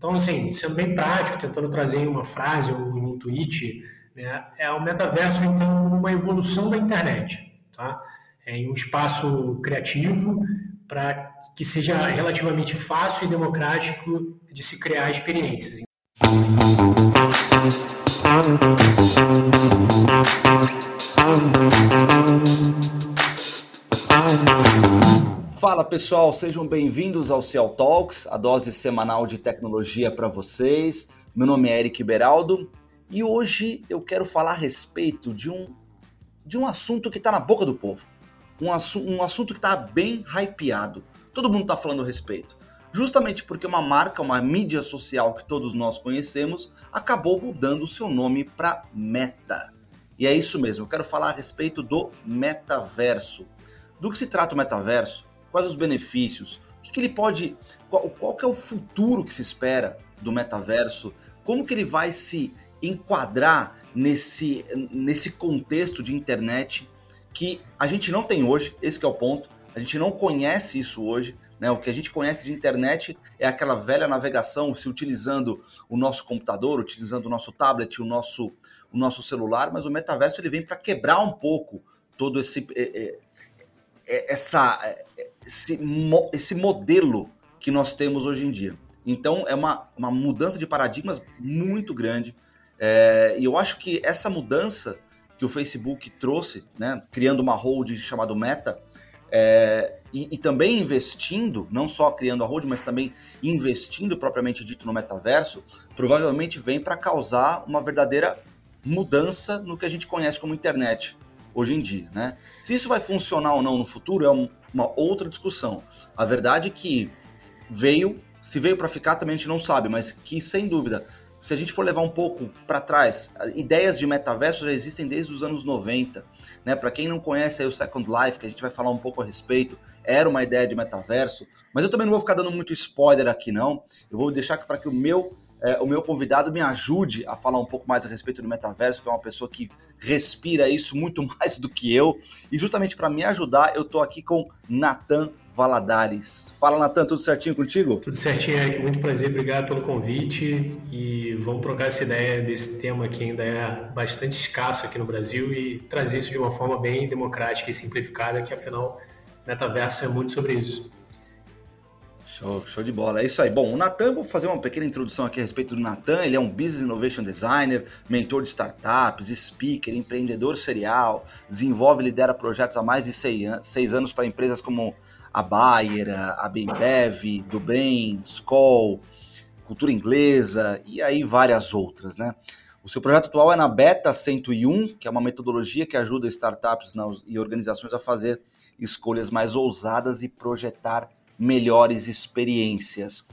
Então, assim, sendo bem prático, tentando trazer em uma frase ou em um tweet, né, é o metaverso, então, uma evolução da internet, tá? É em um espaço criativo para que seja relativamente fácil e democrático de se criar experiências. Pessoal, sejam bem-vindos ao Ciel Talks, a dose semanal de tecnologia para vocês. Meu nome é Eric Beraldo e hoje eu quero falar a respeito de um, de um assunto que está na boca do povo. Um, assu um assunto que está bem hypeado. Todo mundo está falando a respeito. Justamente porque uma marca, uma mídia social que todos nós conhecemos, acabou mudando o seu nome para Meta. E é isso mesmo, eu quero falar a respeito do metaverso. Do que se trata o metaverso? Quais os benefícios, o que, que ele pode, qual, qual que é o futuro que se espera do metaverso, como que ele vai se enquadrar nesse, nesse contexto de internet que a gente não tem hoje, esse é o ponto, a gente não conhece isso hoje, né? O que a gente conhece de internet é aquela velha navegação, se utilizando o nosso computador, utilizando o nosso tablet, o nosso, o nosso celular, mas o metaverso ele vem para quebrar um pouco todo esse, é, é, essa, esse, esse modelo que nós temos hoje em dia. Então, é uma, uma mudança de paradigmas muito grande. É, e eu acho que essa mudança que o Facebook trouxe, né, criando uma holding chamada Meta, é, e, e, também investindo, não só criando a holding, mas também investindo propriamente dito no metaverso, provavelmente vem para causar uma verdadeira mudança no que a gente conhece como internet hoje em dia. Né? Se isso vai funcionar ou não no futuro é um, uma outra discussão. A verdade é que veio, se veio para ficar também a gente não sabe, mas que sem dúvida, se a gente for levar um pouco para trás, ideias de metaverso já existem desde os anos 90. Né? Para quem não conhece o Second Life, que a gente vai falar um pouco a respeito, era uma ideia de metaverso, mas eu também não vou ficar dando muito spoiler aqui não. Eu vou deixar para que o meu é, o meu convidado me ajude a falar um pouco mais a respeito do metaverso, que é uma pessoa que respira isso muito mais do que eu. E justamente para me ajudar, eu estou aqui com Natan Valadares. Fala, Natan, tudo certinho contigo? Tudo certinho, Eric. Muito prazer, obrigado pelo convite. E vamos trocar essa ideia desse tema que ainda é bastante escasso aqui no Brasil e trazer isso de uma forma bem democrática e simplificada, que afinal, metaverso é muito sobre isso. Show, show de bola. É isso aí. Bom, o Natan, vou fazer uma pequena introdução aqui a respeito do Natan. Ele é um Business Innovation Designer, mentor de startups, speaker, empreendedor serial, desenvolve e lidera projetos há mais de seis anos para empresas como a Bayer, a Bembev, do Bem, Skoll, Cultura Inglesa e aí várias outras, né? O seu projeto atual é na Beta 101, que é uma metodologia que ajuda startups e organizações a fazer escolhas mais ousadas e projetar melhores experiências.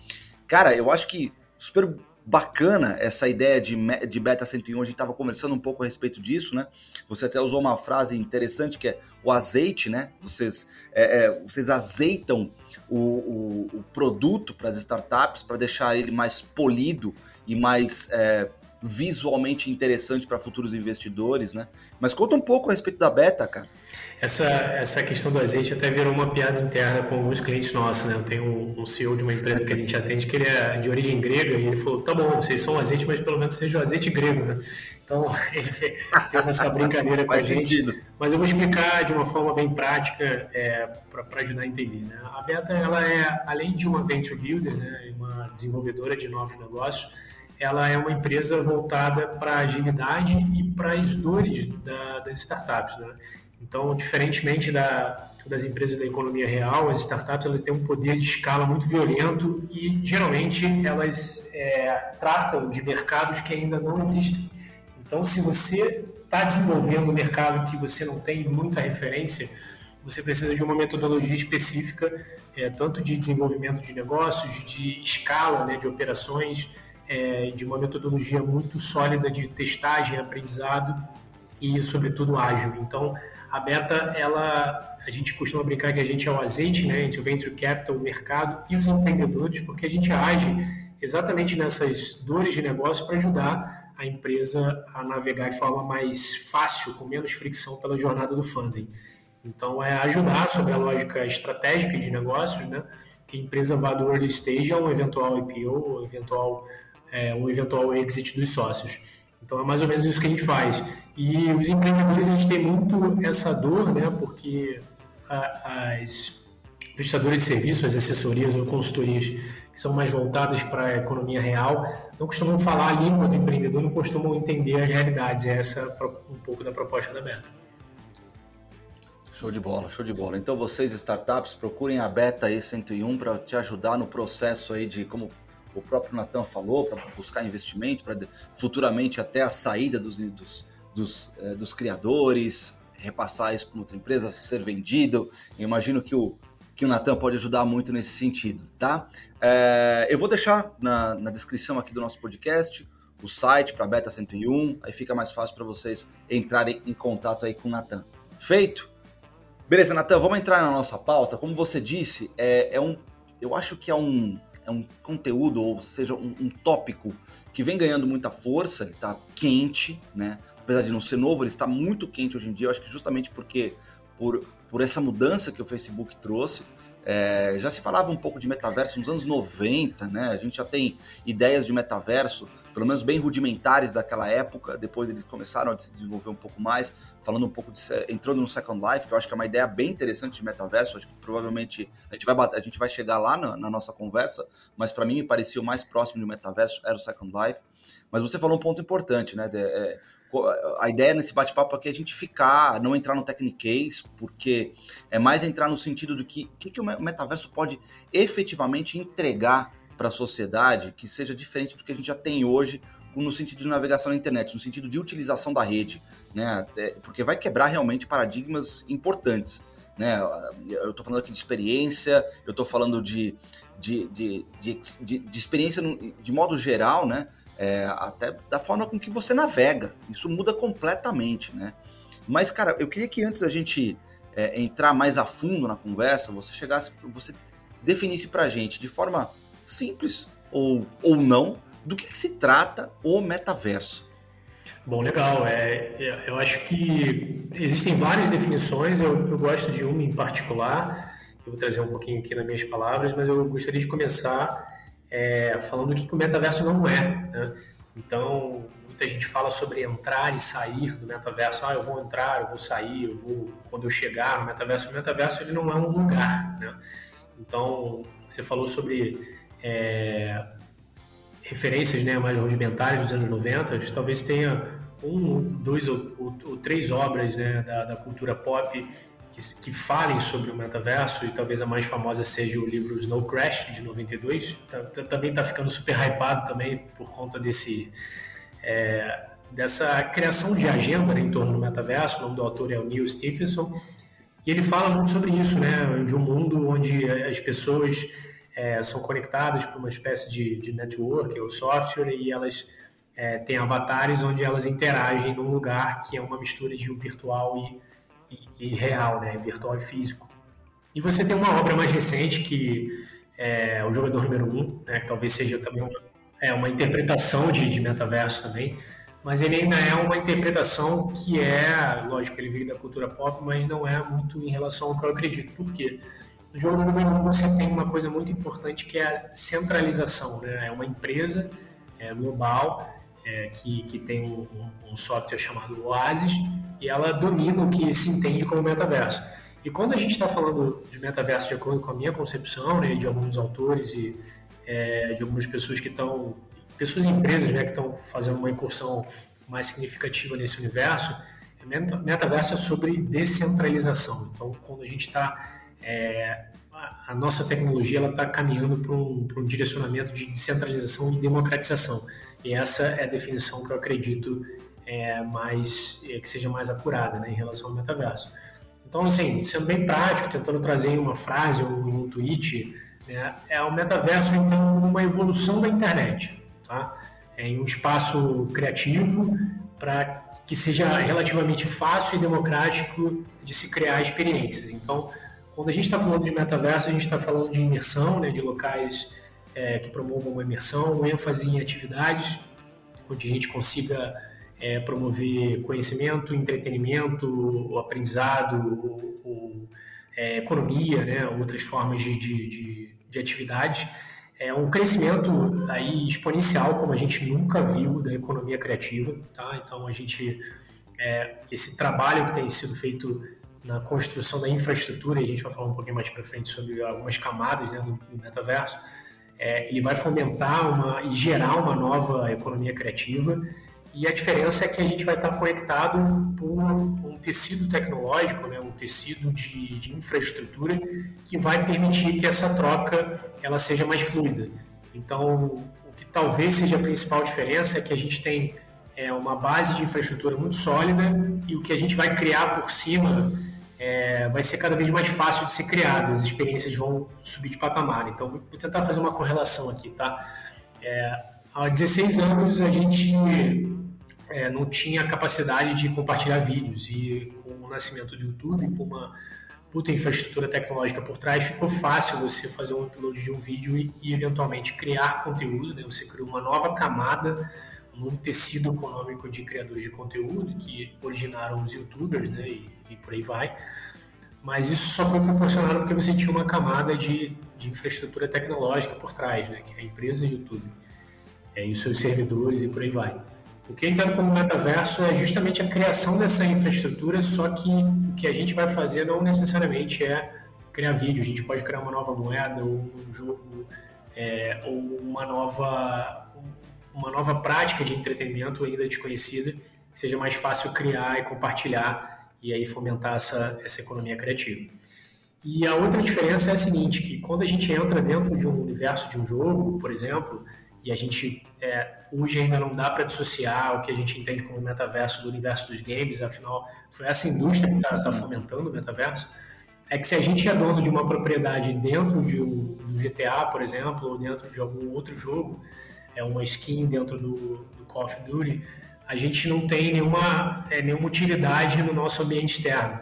Cara, eu acho que super bacana essa ideia de, de Beta 101, a gente estava conversando um pouco a respeito disso, né? Você até usou uma frase interessante que é o azeite, né? Vocês, é, é, vocês azeitam o, o, o produto para as startups para deixar ele mais polido e mais é, visualmente interessante para futuros investidores, né? Mas conta um pouco a respeito da beta, cara. Essa, essa questão do azeite até virou uma piada interna com alguns clientes nossos, né? Eu tenho um, CEO de uma empresa que a gente atende que ele é de origem grega e ele falou, tá bom, vocês são azeite, mas pelo menos seja o azeite grego, né? Então, ele fez essa brincadeira com a gente. Sentido. Mas eu vou explicar de uma forma bem prática é, para ajudar a entender. Né? A Beta, ela é, além de uma venture builder, né, uma desenvolvedora de novos negócios, ela é uma empresa voltada para a agilidade e para as dores da, das startups. Né? Então, diferentemente da, das empresas da economia real, as startups elas têm um poder de escala muito violento e geralmente elas é, tratam de mercados que ainda não existem. Então, se você está desenvolvendo um mercado que você não tem muita referência, você precisa de uma metodologia específica, é, tanto de desenvolvimento de negócios, de escala, né, de operações, é, de uma metodologia muito sólida de testagem, aprendizado e, sobretudo, ágil. Então, a Beta, ela, a gente costuma brincar que a gente é o azeite, né, entre o venture capital, o mercado e os empreendedores, porque a gente age exatamente nessas dores de negócio para ajudar a empresa a navegar de forma mais fácil, com menos fricção pela jornada do funding. Então, é ajudar sobre a lógica estratégica de negócios, né, que a empresa vá do early stage a um eventual IPO, eventual, é, um eventual exit dos sócios. Então é mais ou menos isso que a gente faz. E os empreendedores, a gente tem muito essa dor, né? Porque a, as prestadoras de serviços, as assessorias ou consultorias que são mais voltadas para a economia real, não costumam falar a língua do empreendedor, não costumam entender as realidades. É essa um pouco da proposta da Beta. Show de bola, show de bola. Então vocês, startups, procurem a Beta E101 para te ajudar no processo aí de, como o próprio Natan falou, para buscar investimento, para futuramente até a saída dos, dos, dos, é, dos criadores, repassar isso para outra empresa, ser vendido. Eu imagino que o, que o Natan pode ajudar muito nesse sentido, tá? É, eu vou deixar na, na descrição aqui do nosso podcast o site para Beta 101, aí fica mais fácil para vocês entrarem em contato aí com o Natan. Feito? Beleza, Natan, vamos entrar na nossa pauta. Como você disse, é, é um, eu acho que é um, é um conteúdo, ou seja, um, um tópico que vem ganhando muita força, ele está quente, né? Apesar de não ser novo, ele está muito quente hoje em dia. Eu acho que justamente porque por, por essa mudança que o Facebook trouxe. É, já se falava um pouco de metaverso nos anos 90, né? A gente já tem ideias de metaverso, pelo menos bem rudimentares daquela época. Depois eles começaram a se desenvolver um pouco mais, falando um pouco de entrando no Second Life, que eu acho que é uma ideia bem interessante de metaverso. Acho que provavelmente a gente vai a gente vai chegar lá na, na nossa conversa, mas para mim me parecia o mais próximo de metaverso era o Second Life. Mas você falou um ponto importante, né? De, é, a ideia nesse bate-papo aqui é a gente ficar, não entrar no techniquez, porque é mais entrar no sentido do que o que, que o metaverso pode efetivamente entregar para a sociedade que seja diferente do que a gente já tem hoje no sentido de navegação na internet, no sentido de utilização da rede, né? Porque vai quebrar realmente paradigmas importantes, né? Eu estou falando aqui de experiência, eu estou falando de, de, de, de, de experiência de modo geral, né? É, até da forma com que você navega. Isso muda completamente, né? Mas, cara, eu queria que antes da gente é, entrar mais a fundo na conversa, você chegasse, você definisse pra gente de forma simples ou, ou não, do que, que se trata o metaverso. Bom, legal. É, é, eu acho que existem várias definições, eu, eu gosto de uma em particular, eu vou trazer um pouquinho aqui nas minhas palavras, mas eu gostaria de começar é, falando o que, que o metaverso não é. Né? Então, muita gente fala sobre entrar e sair do metaverso. Ah, eu vou entrar, eu vou sair, eu vou quando eu chegar no metaverso. O metaverso ele não é um lugar. Né? Então, você falou sobre é, referências né, mais rudimentares dos anos 90. Talvez tenha um, dois ou, ou, ou três obras né, da, da cultura pop que, que, falem sobre o metaverso, e talvez a mais famosa seja o livro Snow Crash, de 92. Tá, tá, também está ficando super hypado também por conta desse, é, dessa criação de agenda né, em torno do metaverso. O nome do autor é o Neil Stephenson. E ele fala muito sobre isso, né, de um mundo onde as pessoas é, são conectadas por uma espécie de, de network ou software e elas é, têm avatares onde elas interagem num lugar que é uma mistura de virtual e e, real, né? virtual e físico. E você tem uma obra mais recente que é o Jogador Número 1, um, né? que talvez seja também uma, é, uma interpretação de, de metaverso também, mas ele ainda é uma interpretação que é, lógico, ele veio da cultura pop, mas não é muito em relação ao que eu acredito. Por quê? No jogo número 1 um, você tem uma coisa muito importante que é a centralização. Né? É uma empresa é, global é, que, que tem um, um, software chamado Oasis e ela domina o que se entende como metaverso. E quando a gente está falando de metaverso de acordo com a minha concepção, né, de alguns autores e é, de algumas pessoas que estão, pessoas e empresas né, que estão fazendo uma incursão mais significativa nesse universo, metaverso é sobre descentralização. Então, quando a gente está é, a nossa tecnologia está caminhando para um, um, direcionamento de descentralização e democratização. E essa é a definição que eu acredito é, mais, é, que seja mais acurada né, em relação ao metaverso. Então, assim, sendo bem prático, tentando trazer em uma frase ou em um tweet, né, é o metaverso, então, uma evolução da internet. Tá? É em um espaço criativo para que seja relativamente fácil e democrático de se criar experiências. Então, quando a gente está falando de metaverso, a gente está falando de imersão, né, de locais é, que promovam uma imersão, ênfase em atividades onde a gente consiga é, promover conhecimento, entretenimento, o aprendizado, o, o, é, economia, né, outras formas de, de, de, de atividades. É um crescimento aí exponencial, como a gente nunca viu da economia criativa. Tá? Então, a gente, é, esse trabalho que tem sido feito na construção da infraestrutura, e a gente vai falar um pouquinho mais para frente sobre algumas camadas né, do, do metaverso, é, ele vai fomentar uma, e gerar uma nova economia criativa. E a diferença é que a gente vai estar conectado por um tecido tecnológico, né, um tecido de, de infraestrutura que vai permitir que essa troca ela seja mais fluida. Então, o que talvez seja a principal diferença é que a gente tem é, uma base de infraestrutura muito sólida e o que a gente vai criar por cima é, vai ser cada vez mais fácil de ser criado, as experiências vão subir de patamar. Então, vou tentar fazer uma correlação aqui, tá? É, há 16 anos a gente é, não tinha capacidade de compartilhar vídeos e com o nascimento do YouTube, com uma puta infraestrutura tecnológica por trás, ficou fácil você fazer um upload de um vídeo e, e eventualmente criar conteúdo, né? Você criou uma nova camada um novo tecido econômico de criadores de conteúdo que originaram os youtubers, né, e, e, por aí vai. Mas isso só foi proporcionado porque você tinha uma camada de, de infraestrutura tecnológica por trás, né, que é a empresa YouTube, é, e os seus servidores e por aí vai. O que eu entendo como metaverso é justamente a criação dessa infraestrutura, só que o que a gente vai fazer não necessariamente é criar vídeo, a gente pode criar uma nova moeda ou um jogo é, ou uma nova uma nova prática de entretenimento ainda desconhecida, que seja mais fácil criar e compartilhar e aí fomentar essa, essa economia criativa. E a outra diferença é a seguinte, que quando a gente entra dentro de um universo de um jogo, por exemplo, e a gente é, hoje ainda não dá para dissociar o que a gente entende como metaverso do universo dos games, afinal foi essa indústria que está tá fomentando o metaverso, é que se a gente é dono de uma propriedade dentro de um, do GTA, por exemplo, ou dentro de algum outro jogo, é uma skin dentro do, do Call of Duty, a gente não tem nenhuma, é, nenhuma utilidade no nosso ambiente externo.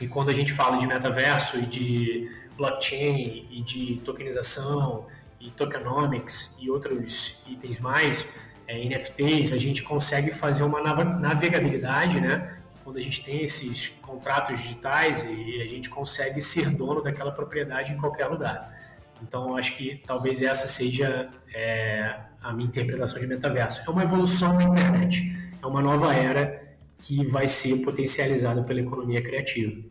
E quando a gente fala de metaverso e de blockchain e de tokenização e tokenomics e outros itens mais, é, NFTs, a gente consegue fazer uma navegabilidade, né? Quando a gente tem esses contratos digitais e a gente consegue ser dono daquela propriedade em qualquer lugar. Então, acho que talvez essa seja é, a minha interpretação de metaverso. É uma evolução da internet, é uma nova era que vai ser potencializada pela economia criativa.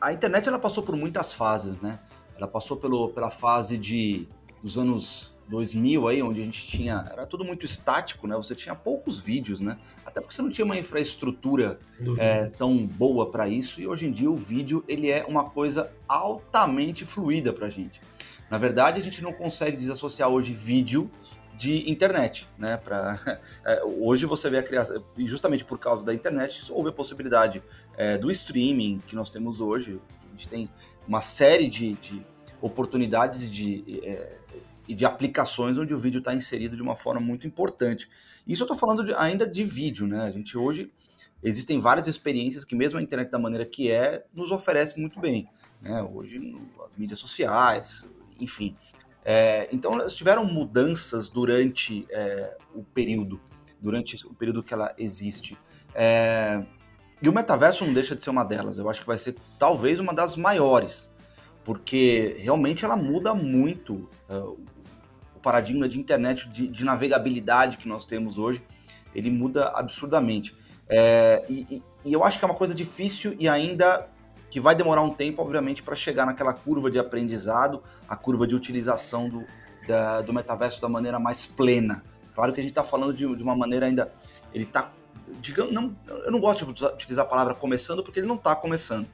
A internet ela passou por muitas fases, né? Ela passou pelo, pela fase de dos anos 2000 aí, onde a gente tinha era tudo muito estático, né? Você tinha poucos vídeos, né? Até porque você não tinha uma infraestrutura é, tão boa para isso. E hoje em dia o vídeo ele é uma coisa altamente fluida para a gente. Na verdade, a gente não consegue desassociar hoje vídeo de internet, né? Pra, é, hoje você vê a criação, e justamente por causa da internet, houve a possibilidade é, do streaming que nós temos hoje. A gente tem uma série de, de oportunidades de, é, e de aplicações onde o vídeo está inserido de uma forma muito importante. Isso eu estou falando de, ainda de vídeo, né? A gente hoje existem várias experiências que mesmo a internet da maneira que é nos oferece muito bem. Né? Hoje as mídias sociais, enfim, é, então, elas tiveram mudanças durante é, o período, durante o período que ela existe. É, e o metaverso não deixa de ser uma delas. Eu acho que vai ser talvez uma das maiores, porque realmente ela muda muito uh, paradigma de internet, de, de, navegabilidade que nós temos hoje. Ele muda absurdamente. É, e, e eu acho que é uma coisa difícil e ainda que vai demorar um tempo, obviamente, para chegar naquela curva de aprendizado, a curva de utilização do, da, do metaverso da maneira mais plena. Claro que a gente está falando de, de, uma maneira ainda. Ele está. Não, eu não gosto de utilizar a palavra começando, porque ele não está começando.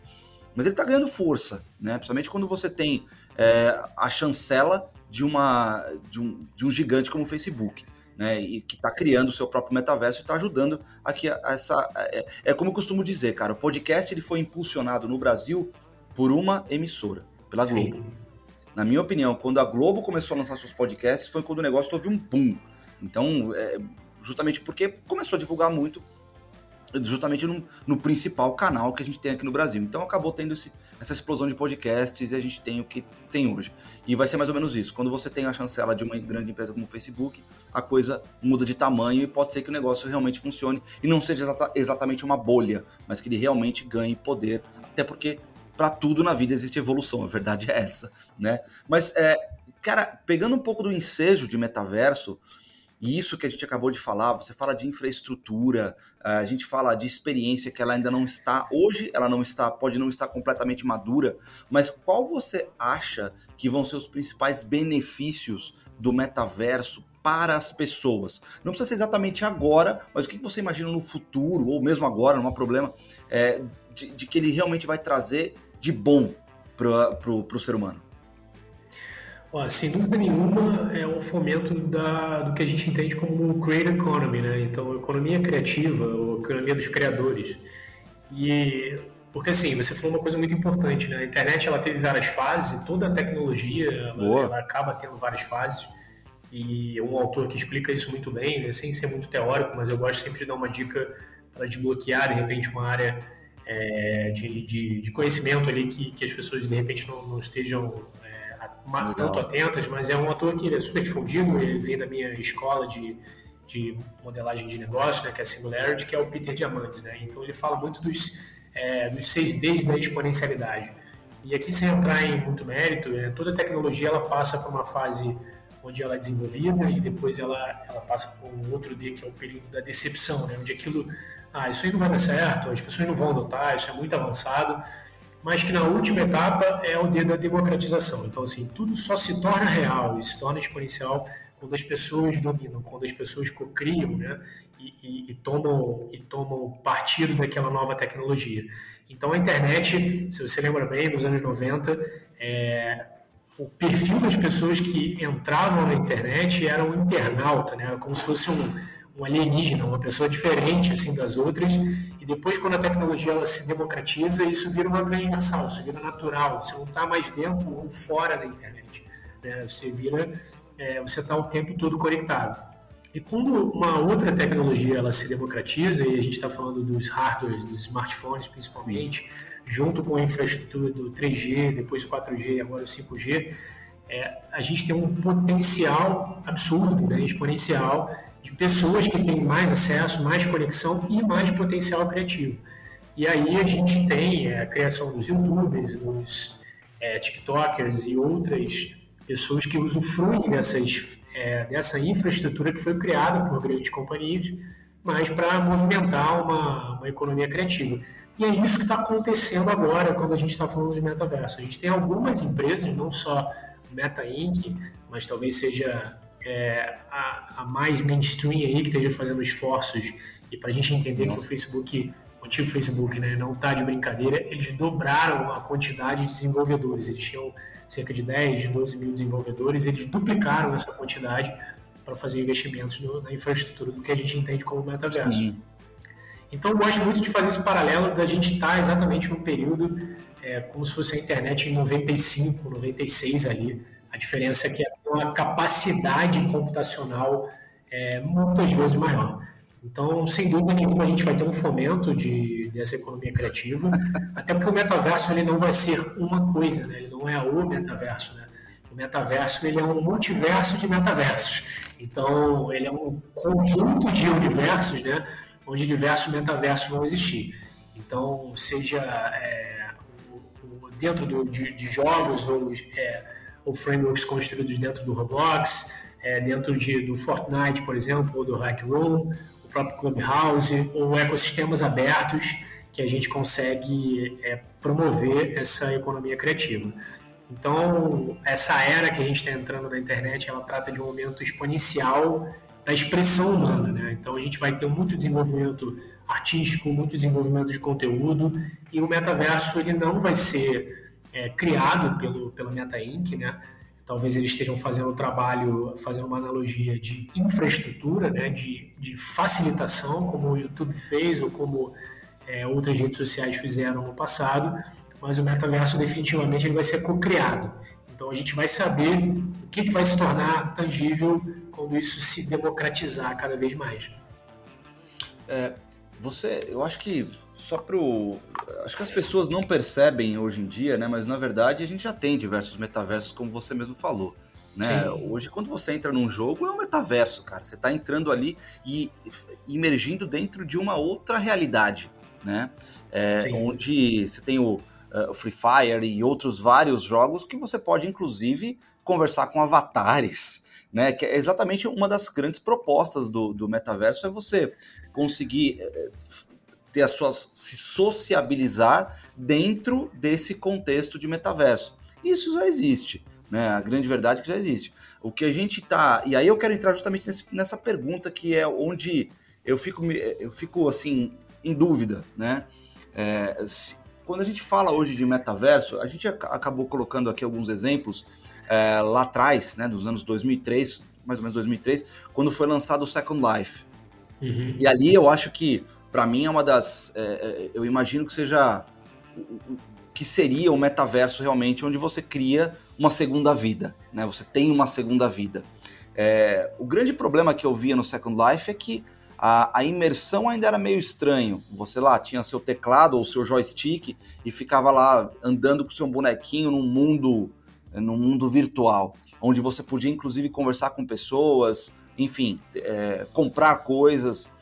Mas ele está ganhando força, né? Principalmente quando você tem é, a chancela de, uma, de, um, de um gigante como o Facebook né, e que está criando o seu próprio metaverso e está ajudando aqui a, a essa. É, é, como eu costumo dizer, cara, o podcast ele foi impulsionado no Brasil por uma emissora, pela Globo. Sim. Na minha opinião, quando a Globo começou a lançar seus podcasts, foi quando o negócio teve um boom. Então, é, justamente porque começou a divulgar muito justamente no, no, principal canal que a gente tem aqui no Brasil. Então acabou tendo esse, essa explosão de podcasts e a gente tem o que tem hoje. E vai ser mais ou menos isso. Quando você tem a chancela de uma grande empresa como o Facebook, a coisa muda de tamanho e pode ser que o negócio realmente funcione e não seja exata, exatamente uma bolha, mas que ele realmente ganhe poder. Até porque para tudo na vida existe evolução, a verdade é essa, né? Mas, é, cara, pegando um pouco do ensejo de metaverso, e isso que a gente acabou de falar, você fala de infraestrutura, a gente fala de experiência que ela ainda não está, hoje ela não está, pode não estar completamente madura, mas qual você acha que vão ser os principais benefícios do metaverso para as pessoas? Não precisa ser exatamente agora, mas o que você imagina no futuro, ou mesmo agora, não há problema, é, de, de que ele realmente vai trazer de bom para o ser humano? Ó, sem dúvida nenhuma, é um fomento da, do que a gente entende como creator economy, né? Então, economia criativa, ou economia dos criadores. E porque assim, você falou uma coisa muito importante, né? A internet ela teve várias fases, toda a tecnologia ela, ela acaba tendo várias fases. E um autor que explica isso muito bem, né? sem ser muito teórico, mas eu gosto sempre de dar uma dica para desbloquear de repente uma área é, de, de, de, conhecimento ali que, que as pessoas de repente não, não estejam uma, tanto atentas, mas é um ator que é super difundido, ele vem da minha escola de, de modelagem de negócio, né, que é a Singularity, que é o Peter Diamandis, né? Então ele fala muito dos, é, dos seis Ds da exponencialidade. E aqui, sem entrar em muito mérito, é, toda tecnologia ela passa por uma fase onde ela é desenvolvida e depois ela, ela passa por um outro D, que é o período da decepção, né? onde aquilo, ah, isso aí não vai dar certo, as pessoas não vão adotar, isso é muito avançado, mas que na última etapa é o dedo da democratização. Então, assim, tudo só se torna real e se torna exponencial quando as pessoas dominam, quando as pessoas cocriam, né, e, e, e, tomam, e tomam partido daquela nova tecnologia. Então, a internet, se você lembra bem, nos anos 90, é, o perfil das pessoas que entravam na internet era um internauta, né, era como se fosse um, um alienígena, uma pessoa diferente assim das outras, depois, quando a tecnologia ela se democratiza, isso vira uma transversal, isso vira natural. Você não está mais dentro ou fora da internet. Né? Você vira, é, você está o tempo todo conectado. E quando uma outra tecnologia ela se democratiza, e a gente está falando dos hardwares, dos smartphones principalmente, junto com a infraestrutura do 3G, depois 4G e agora o 5G, é, a gente tem um potencial absurdo, né, exponencial, de pessoas que têm mais acesso, mais conexão e mais potencial criativo. E aí a gente tem é, a criação dos youtubers, dos é, tiktokers e outras pessoas que usufruem dessas, é, dessa infraestrutura que foi criada por grandes companhias, mas para movimentar uma, uma economia criativa. E é isso que está acontecendo agora quando a gente está falando de metaverso. A gente tem algumas empresas, não só Meta Inc., mas talvez seja é, a, a, mais mainstream aí que esteja fazendo esforços e para a gente entender Nossa. que o Facebook, o antigo Facebook, né, não está de brincadeira, eles dobraram a quantidade de desenvolvedores. Eles tinham cerca de 10, de 12 mil desenvolvedores, eles duplicaram essa quantidade para fazer investimentos no, na infraestrutura do que a gente entende como metaverso. Sim. Então, eu gosto muito de fazer esse paralelo da gente estar tá exatamente no período é, como se fosse a internet em 95, 96 ali, a diferença é que é uma capacidade computacional é, muitas vezes maior. Então, sem dúvida nenhuma, a gente vai ter um fomento de, dessa economia criativa, até porque o metaverso ele não vai ser uma coisa, né? ele não é o metaverso. Né? O metaverso ele é um multiverso de metaversos. Então, ele é um conjunto de universos, né? onde diversos metaversos vão existir. Então, seja é, dentro do, de, de, jogos ou é, ou frameworks construídos dentro do Roblox, é, dentro de, do Fortnite, por exemplo, ou do Hack Room, o próprio Clubhouse, ou ecossistemas abertos que a gente consegue é, promover essa economia criativa. Então, essa era que a gente está entrando na internet, ela trata de um aumento exponencial da expressão humana, né? Então, a gente vai ter muito desenvolvimento artístico, muito desenvolvimento de conteúdo, e o metaverso ele não vai ser é, criado pelo, pela Meta Inc., né? Talvez eles estejam fazendo o trabalho, fazendo uma analogia de infraestrutura, né? de, de facilitação, como o YouTube fez ou como é, outras redes sociais fizeram no passado, mas o metaverso definitivamente ele vai ser co-criado. Então a gente vai saber o que, que vai se tornar tangível quando isso se democratizar cada vez mais. É, você, eu acho que só pro. Acho que as pessoas não percebem hoje em dia, né? Mas na verdade a gente já tem diversos metaversos, como você mesmo falou. Né? Hoje, quando você entra num jogo, é um metaverso, cara. Você está entrando ali e imergindo dentro de uma outra realidade, né? É, onde você tem o, uh, Free Fire e outros vários jogos que você pode, inclusive, conversar com avatares, né? Que é exatamente uma das grandes propostas do, do metaverso é você conseguir eh, ter a sua se sociabilizar dentro desse contexto de metaverso. Isso já existe, né? A grande verdade é que já existe. O que a gente tá. E aí eu quero entrar justamente nesse, nessa pergunta que é onde eu fico, eu fico assim, em dúvida, né? É, se, quando a gente fala hoje de metaverso, a gente acabou colocando aqui alguns exemplos é, lá atrás, né, dos anos 2003, mais ou menos 2003, quando foi lançado o Second Life. Uhum. E ali eu acho que, para mim, é uma das. É, é eu imagino que seja. que seria o metaverso realmente, onde você cria uma segunda vida, né? Você tem uma segunda vida. É, o grande problema que eu via no Second Life é que a, a, imersão ainda era meio estranho. Você lá tinha seu teclado ou seu joystick e ficava lá andando com seu bonequinho num mundo, num mundo virtual, onde você podia inclusive conversar com pessoas, enfim, é, comprar coisas.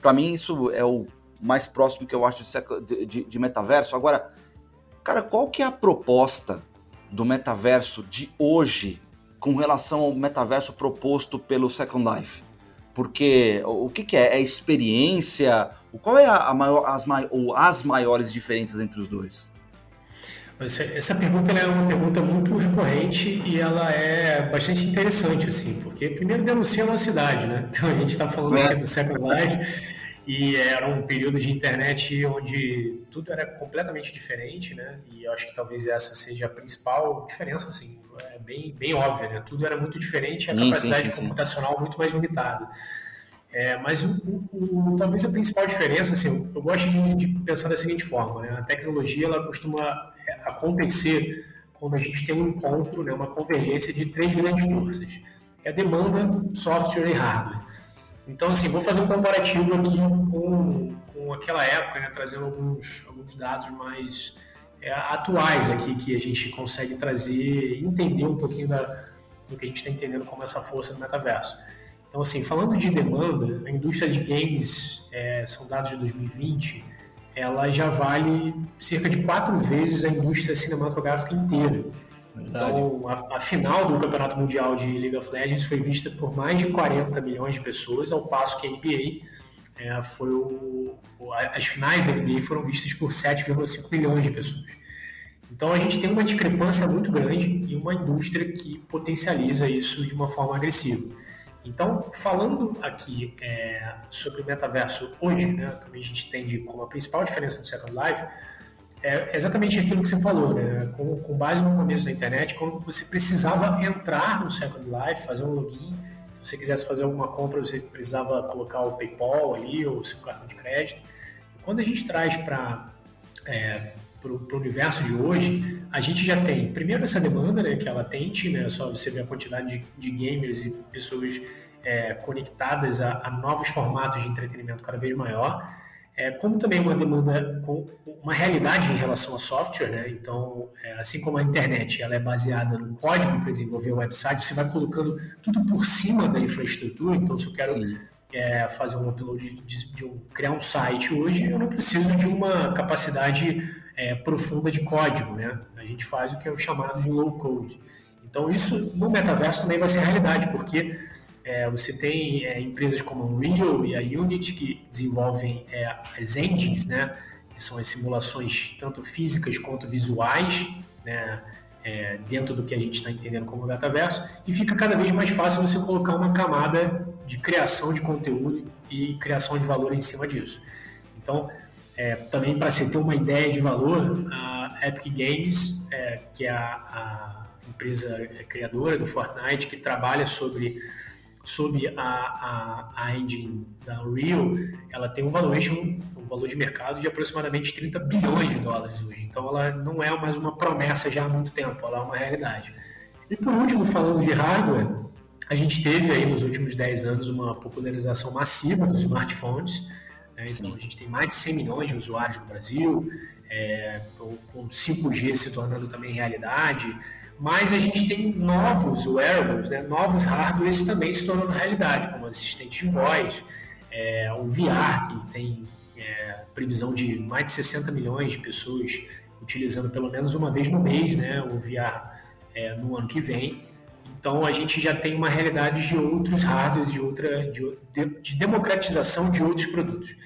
Para mim isso é o mais próximo que eu acho de, de, de metaverso. Agora, cara, qual que é a proposta do metaverso de hoje com relação ao metaverso proposto pelo Second Life? Porque o que, que é? É experiência? Qual é a, maior, as, ou as maiores diferenças entre os dois? Essa pergunta é uma pergunta muito recorrente e ela é bastante interessante, assim, porque primeiro denuncia a nossa cidade, né? Então a gente está falando é. aqui do Second Life e era um período de internet onde tudo era completamente diferente, né? E eu acho que talvez essa seja a principal diferença, assim, é bem, bem óbvia, né? Tudo era muito diferente e a sim, capacidade sim, sim, computacional muito mais limitada. É, mas o, o, o, talvez a principal diferença, assim, eu gosto de, de, pensar da seguinte forma, né? A tecnologia, ela costuma acontecer quando a gente tem um encontro, né? Uma convergência de três grandes forças. É a demanda, software e hardware. Então, assim, vou fazer um comparativo aqui com, com aquela época, né, trazendo alguns, alguns dados mais é, atuais aqui que a gente consegue trazer entender um pouquinho da, do que a gente está entendendo como essa força do metaverso. Então, assim, falando de demanda, a indústria de games, é, são dados de 2020, ela já vale cerca de quatro vezes a indústria cinematográfica inteira. Então, a, a, final do Campeonato Mundial de League of Legends foi vista por mais de 40 milhões de pessoas, ao passo que a NBA é, foi o, as finais da NBA foram vistas por 7,5 milhões de pessoas. Então a gente tem uma discrepância muito grande e uma indústria que potencializa isso de uma forma agressiva. Então, falando aqui é, sobre o metaverso hoje, né, que a gente entende como a principal diferença do Second Life, é exatamente aquilo que você falou, né? Com, com, base no começo da internet, quando você precisava entrar no Second Life, fazer um login, se você quisesse fazer alguma compra, você precisava colocar o PayPal ali ou o seu cartão de crédito. Quando a gente traz para é, o universo de hoje, a gente já tem, primeiro, essa demanda, né, que é latente, né, só você ver a quantidade de, de gamers e pessoas é, conectadas a, a novos formatos de entretenimento cada vez maior é, como também uma demanda com uma realidade em relação ao software, né? Então, é, assim como a internet ela é baseada no código para desenvolver o website, você vai colocando tudo por cima da infraestrutura. Então, se eu quero é, fazer um upload de, de, de, um, criar um site hoje, eu não preciso de uma capacidade é, profunda de código, né? A gente faz o que é o chamado de low code. Então, isso no metaverso também vai ser realidade, porque é, você tem é, empresas como a Unreal e a Unity que desenvolvem é, as engines, né, que são as simulações tanto físicas quanto visuais, né, é, dentro do que a gente está entendendo como metaverso, e fica cada vez mais fácil você colocar uma camada de criação de conteúdo e criação de valor em cima disso. Então, é, também para você ter uma ideia de valor, a Epic Games, é, que é a, a empresa criadora do Fortnite, que trabalha sobre sob a, a, a engine da Unreal, ela tem um valuation, um valor de mercado de aproximadamente 30 bilhões de dólares hoje. Então ela não é mais uma promessa já há muito tempo, ela é uma realidade. E por último, falando de hardware, a gente teve aí nos últimos 10 anos uma popularização massiva dos smartphones. Né? Então a gente tem mais de 100 milhões de usuários no Brasil, é, com 5G se tornando também realidade mas a gente tem novos wearables, né, novos hardwares também se tornando realidade, como assistente de voz, é, o VR, que tem é, previsão de mais de 60 milhões de pessoas utilizando pelo menos uma vez no mês, né, o VR é, no ano que vem. Então a gente já tem uma realidade de outros hardwares, de outra de, de democratização de outros produtos.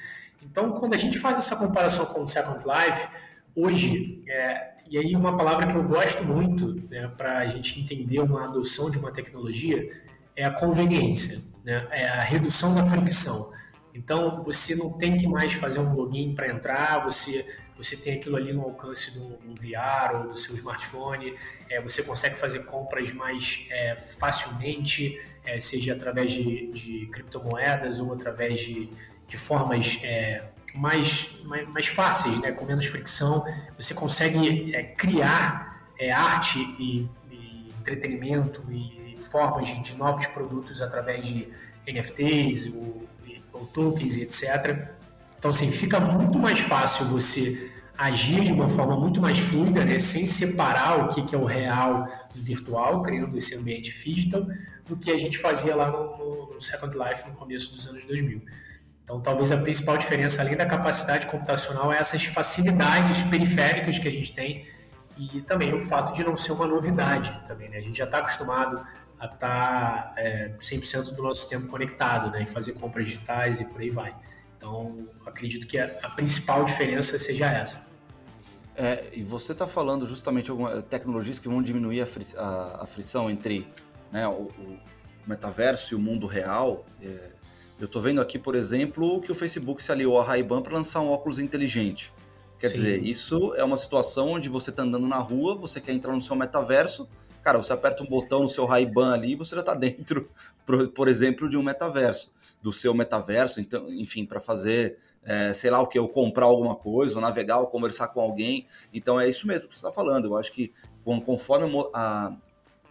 Então quando a gente faz essa comparação com o Second Life, hoje, é, e aí uma palavra que eu gosto muito né, para a gente entender uma adoção de uma tecnologia é a conveniência, né, é a redução da fricção. Então você não tem que mais fazer um login para entrar, você você tem aquilo ali no alcance do, do VR ou do seu smartphone, é, você consegue fazer compras mais é, facilmente, é, seja através de, de, criptomoedas ou através de, de formas é, mais, mais, mais, fáceis, né, com menos fricção. Você consegue é, criar é, arte e, e, entretenimento e formas de, de, novos produtos através de NFTs ou, ou tokens e etc. Então, assim, fica muito mais fácil você agir de uma forma muito mais fluida, né, sem separar o que, é o real do virtual, criando esse ambiente digital, do que a gente fazia lá no, no, Second Life no começo dos anos 2000. Então, talvez a principal diferença, além da capacidade computacional, é essas facilidades periféricas que a gente tem e também o fato de não ser uma novidade também. Né? A gente já está acostumado a estar tá, é, 100% do nosso tempo conectado né? e fazer compras digitais e por aí vai. Então, acredito que a, a principal diferença seja essa. É, e você está falando justamente de algumas tecnologias que vão diminuir a, fri a, a frição entre né, o, o, metaverso e o mundo real. É, eu estou vendo aqui, por exemplo, que o Facebook se aliou à Ray-Ban para lançar um óculos inteligente. Quer Sim. dizer, isso é uma situação onde você está andando na rua, você quer entrar no seu metaverso, cara, você aperta um botão no seu Ray-Ban ali e você já está dentro, por, por exemplo, de um metaverso, do seu metaverso, então, enfim, para fazer é, sei lá o que, ou comprar alguma coisa, ou navegar, ou conversar com alguém. Então é isso mesmo que você está falando. Eu acho que conforme a,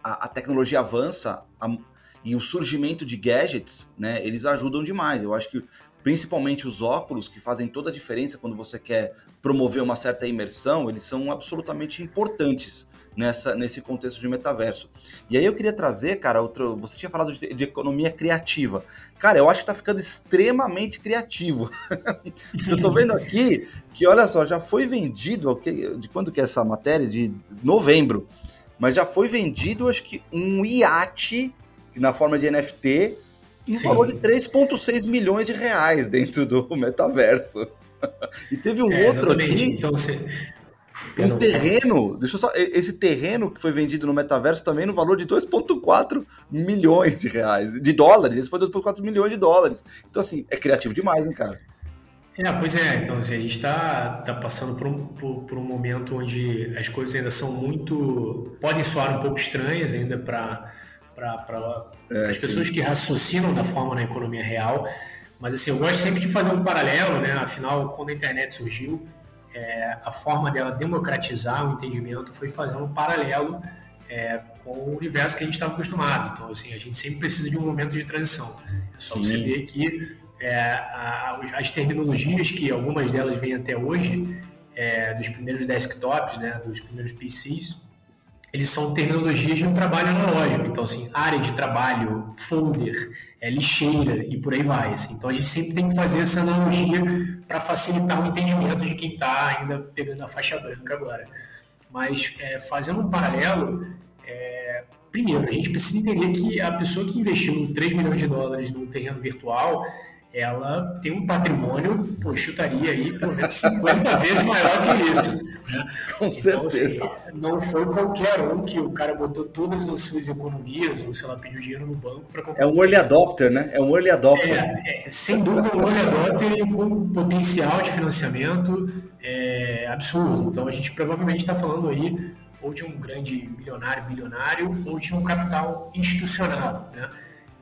a, a tecnologia avança a, e o surgimento de gadgets, né, eles ajudam demais. Eu acho que principalmente os óculos, que fazem toda a diferença quando você quer promover uma certa imersão, eles são absolutamente importantes nessa, nesse contexto de metaverso. E aí eu queria trazer, cara, outro, você tinha falado de, de economia criativa. Cara, eu acho que tá ficando extremamente criativo. eu tô vendo aqui que, olha só, já foi vendido, de quando que é essa matéria? De novembro. Mas já foi vendido, acho que um iate na forma de NFT no Sim. valor de 3,6 milhões de reais dentro do metaverso. e teve um é, outro aqui. Então, você um terreno, deixa eu só, esse terreno que foi vendido no metaverso também no valor de 2,4 milhões de reais, de dólares, esse foi 2,4 milhões de dólares. Então, assim, é criativo demais, hein, cara? É, pois é, então assim, a gente está tá passando por um, por, por, um momento onde as coisas ainda são muito. podem soar um pouco estranhas ainda para é, as sim. pessoas que raciocinam da forma na economia real. Mas assim, eu gosto sempre de fazer um paralelo, né? Afinal, quando a internet surgiu, é, a forma dela democratizar o entendimento foi fazer um paralelo é, com o universo que a gente estava acostumado. Então, assim, a gente sempre precisa de um momento de transição. É só Sim. você ver que é, a, as terminologias que algumas delas vêm até hoje, é, dos primeiros desktops, né, dos primeiros PCs, eles são terminologias de um trabalho analógico. Então, assim, área de trabalho, folder, é, lixeira e por aí vai. Assim. Então, a gente sempre tem que fazer essa analogia para facilitar o entendimento de quem está ainda pegando a faixa branca agora. Mas, é, fazendo um paralelo, é, primeiro, a gente precisa entender que a pessoa que investiu 3 milhões de dólares num terreno virtual, ela tem um patrimônio, pô, chutaria aí pelo menos 50 vezes maior que isso. Né? Com então, certeza. Assim, não foi qualquer um que o cara botou todas as suas economias, ou sei lá, pediu dinheiro no banco para comprar. É um early adopter, né? É um early adopter. É, é, sem dúvida, um early adopter com potencial de financiamento é, absurdo. Então a gente provavelmente está falando aí ou de um grande milionário, bilionário, ou de um capital institucional, né?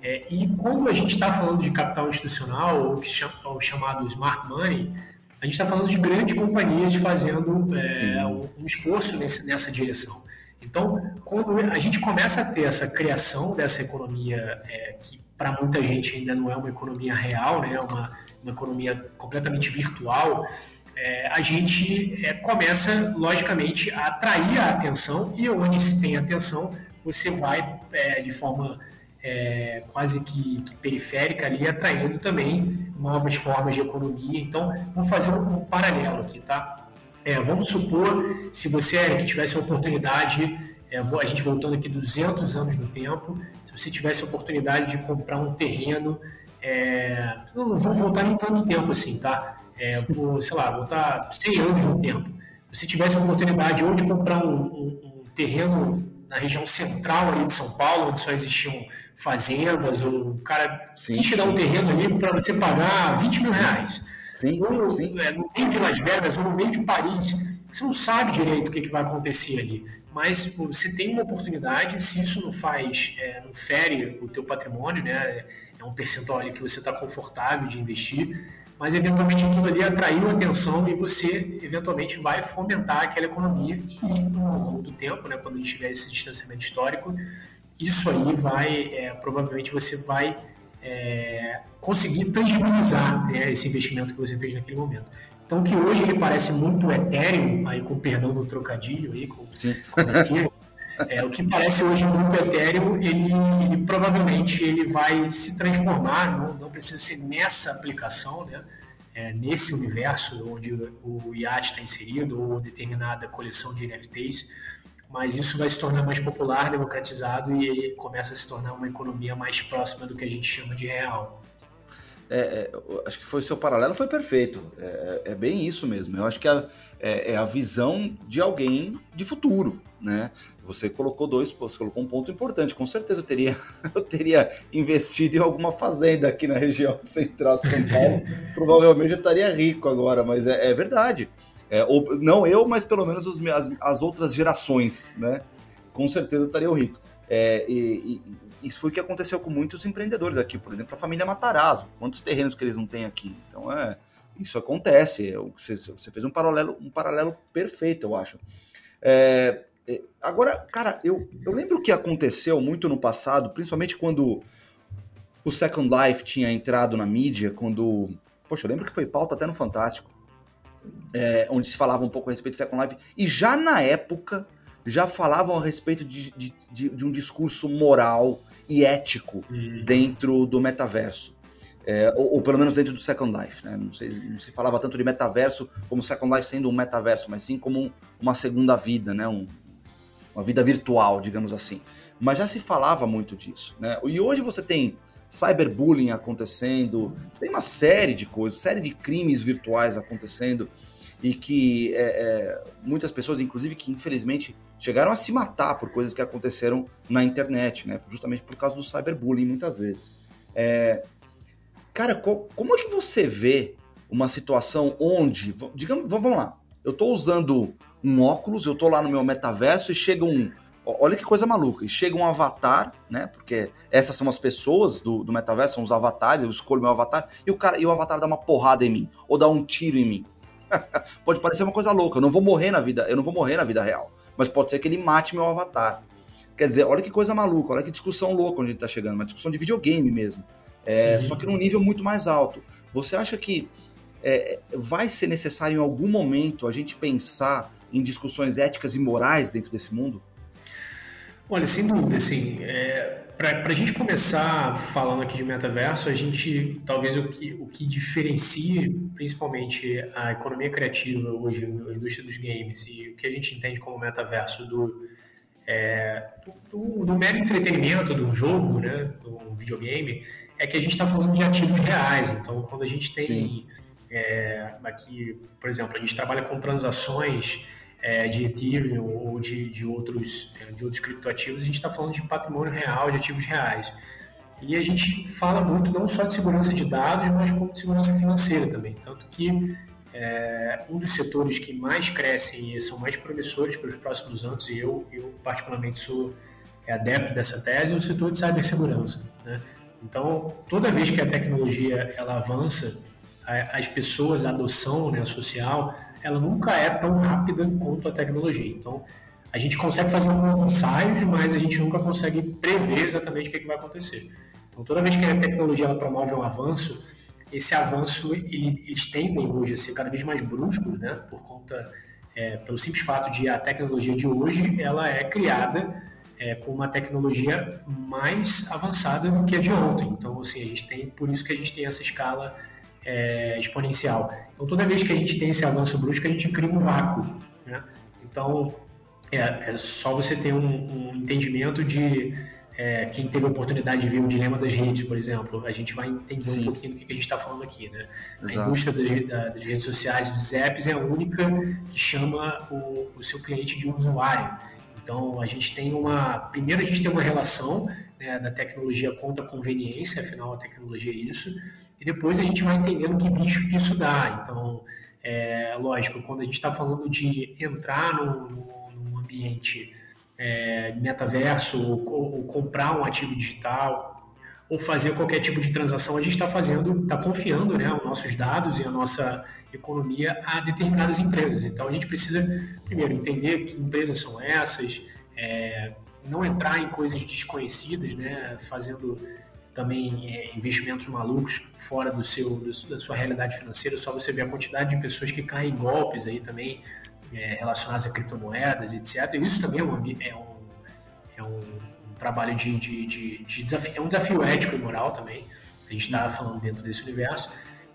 É, e quando a gente está falando de capital institucional, ou chama, chamado smart money, a gente está falando de grandes companhias fazendo é, um, esforço nesse, nessa direção. Então, quando a gente começa a ter essa criação dessa economia, é, que para muita gente ainda não é uma economia real, né, é uma, uma economia completamente virtual, é, a gente é, começa, logicamente, a atrair a atenção, e onde se tem atenção, você vai, é, de forma é, quase que, que, periférica ali, atraindo também novas formas de economia. Então, vou fazer um, um paralelo aqui, tá? é, vamos supor, se você que tivesse a oportunidade, é, a gente voltando aqui 200 anos no tempo, se você tivesse a oportunidade de comprar um terreno, é, não, vou voltar nem tanto tempo assim, tá? É, vou, sei lá, voltar 100 anos no tempo. Se tivesse a oportunidade ou de comprar um, um, um terreno na região central ali de São Paulo, onde só existiam fazendas, ou o cara sim, quis te dar um terreno ali para você pagar 20 mil reais. Sim, ou, sim. É, no meio de Las Vegas ou no meio de Paris. Você não sabe direito o que, que vai acontecer ali. Mas você tem uma oportunidade, se isso não faz, é, não fere o teu patrimônio, né? É um percentual ali que você está confortável de investir, mas eventualmente aquilo ali atraiu atenção e você eventualmente vai fomentar aquela economia e ao longo do tempo, né, quando a gente tiver esse distanciamento histórico, isso aí vai, é, provavelmente você vai é, conseguir tangibilizar né, esse investimento que você fez naquele momento. Então, que hoje ele parece muito etéreo, aí com perdão do trocadilho, aí, com, com é, o que parece hoje muito etéreo, ele, ele, provavelmente ele vai se transformar, não, não precisa ser nessa aplicação, né? É, nesse universo onde o IAT está inserido ou determinada coleção de NFTs, mas isso vai se tornar mais popular, democratizado e começa a se tornar uma economia mais próxima do que a gente chama de real. É, é, acho que foi seu paralelo foi perfeito. É, é, é bem isso mesmo. Eu acho que a, é, é, a visão de alguém de futuro, né? Você colocou dois, você colocou um ponto importante. Com certeza eu teria, eu teria investido em alguma fazenda aqui na região central de São Paulo. Provavelmente eu estaria rico agora, mas é, é verdade. É, ou, não eu, mas pelo menos os, as, as outras gerações, né? Com certeza estariam ricos. É, e, e, isso foi o que aconteceu com muitos empreendedores aqui, por exemplo, a família Matarazzo. Quantos terrenos que eles não têm aqui? Então, é, isso acontece. É, você, você fez um paralelo, um paralelo perfeito, eu acho. É, agora, cara, eu, eu lembro o que aconteceu muito no passado, principalmente quando o Second Life tinha entrado na mídia, quando. Poxa, eu lembro que foi pauta até no Fantástico é, onde se falava um pouco a respeito do Second Life, e já na época já falavam a respeito de, de, de, de um discurso moral e ético uhum. dentro do metaverso. É, ou, ou, pelo menos dentro do Second Life, né? Não, sei, não, se falava tanto de metaverso como Second Life sendo um metaverso, mas sim como um, uma segunda vida, né? Um, uma vida virtual, digamos assim. Mas já se falava muito disso, né? E hoje você tem cyberbullying acontecendo, tem uma série de coisas, série de crimes virtuais acontecendo e que é, é, muitas pessoas, inclusive, que infelizmente chegaram a se matar por coisas que aconteceram na internet, né? Justamente por causa do cyberbullying, muitas vezes. É, cara, co como é que você vê uma situação onde, digamos, vamos lá, eu estou usando um óculos, eu estou lá no meu metaverso e chega um Olha que coisa maluca. E chega um avatar, né? Porque essas são as pessoas do, do metaverso, são os avatares, eu escolho meu avatar, e o cara e o avatar dá uma porrada em mim, ou dá um tiro em mim. pode parecer uma coisa louca, eu não vou morrer na vida, eu não vou morrer na vida real. Mas pode ser que ele mate meu avatar. Quer dizer, olha que coisa maluca, olha que discussão louca onde a gente tá chegando, uma discussão de videogame mesmo. É, uhum. Só que num nível muito mais alto. Você acha que é, vai ser necessário em algum momento a gente pensar em discussões éticas e morais dentro desse mundo? Olha, sem dúvida, assim, é, para a gente começar falando aqui de metaverso, a gente, talvez o que, o que diferencie principalmente a economia criativa hoje, a indústria dos games e o que a gente entende como metaverso do, é, do, do, mero entretenimento de um jogo, né, de um videogame, é que a gente está falando de ativos reais. Então, quando a gente tem é, aqui, por exemplo, a gente trabalha com transações é, de Ethereum ou de, de, outros, é, de outros criptoativos, a gente está falando de patrimônio real, de ativos reais. E a gente fala muito não só de segurança de dados, mas como de segurança financeira também. Tanto que é, um dos setores que mais crescem e são mais promissores para os próximos anos, e eu, eu particularmente sou adepto dessa tese, é o setor de cibersegurança. Né? Então, toda vez que a tecnologia ela avança, as pessoas, a adoção né, social, ela nunca é tão rápida quanto a tecnologia. Então, a gente consegue fazer alguns ensaios, mas a gente nunca consegue prever exatamente o que, é que vai acontecer. Então, toda vez que a tecnologia ela promove um avanço, esse avanço ele, eles tendem hoje a ser cada vez mais bruscos, né? Por conta, é, pelo simples fato de a tecnologia de hoje ela é criada é, com uma tecnologia mais avançada do que a de ontem. Então, assim, a gente tem por isso que a gente tem essa escala é, exponencial. Então, toda vez que a gente tem esse avanço brusco, a gente cria um vácuo. Né? Então, é, é só você ter um, um entendimento de é, quem teve a oportunidade de ver o dilema das redes, por exemplo, a gente vai entender Sim. um pouquinho do que a gente está falando aqui. Né? A indústria das, das, redes sociais e dos apps é a única que chama o, o, seu cliente de usuário. Então, a gente tem uma. Primeiro, a gente tem uma relação né, da tecnologia contra a conveniência, afinal, a tecnologia é isso. E depois a gente vai entendendo que bicho que isso dá. Então, é lógico, quando a gente está falando de entrar no ambiente é, metaverso, ou, ou, comprar um ativo digital, ou fazer qualquer tipo de transação, a gente está fazendo, está confiando né, os nossos dados e a nossa economia a determinadas empresas. Então a gente precisa, primeiro, entender que empresas são essas, é, não entrar em coisas desconhecidas, né, fazendo também é, investimentos malucos fora do seu, do, da sua realidade financeira, só você ver a quantidade de pessoas que caem em golpes aí também, é, relacionadas a criptomoedas, etc. E isso também é um, é um, é um trabalho de, de, de, de, desafio, é um desafio ético e moral também. A gente está falando dentro desse universo.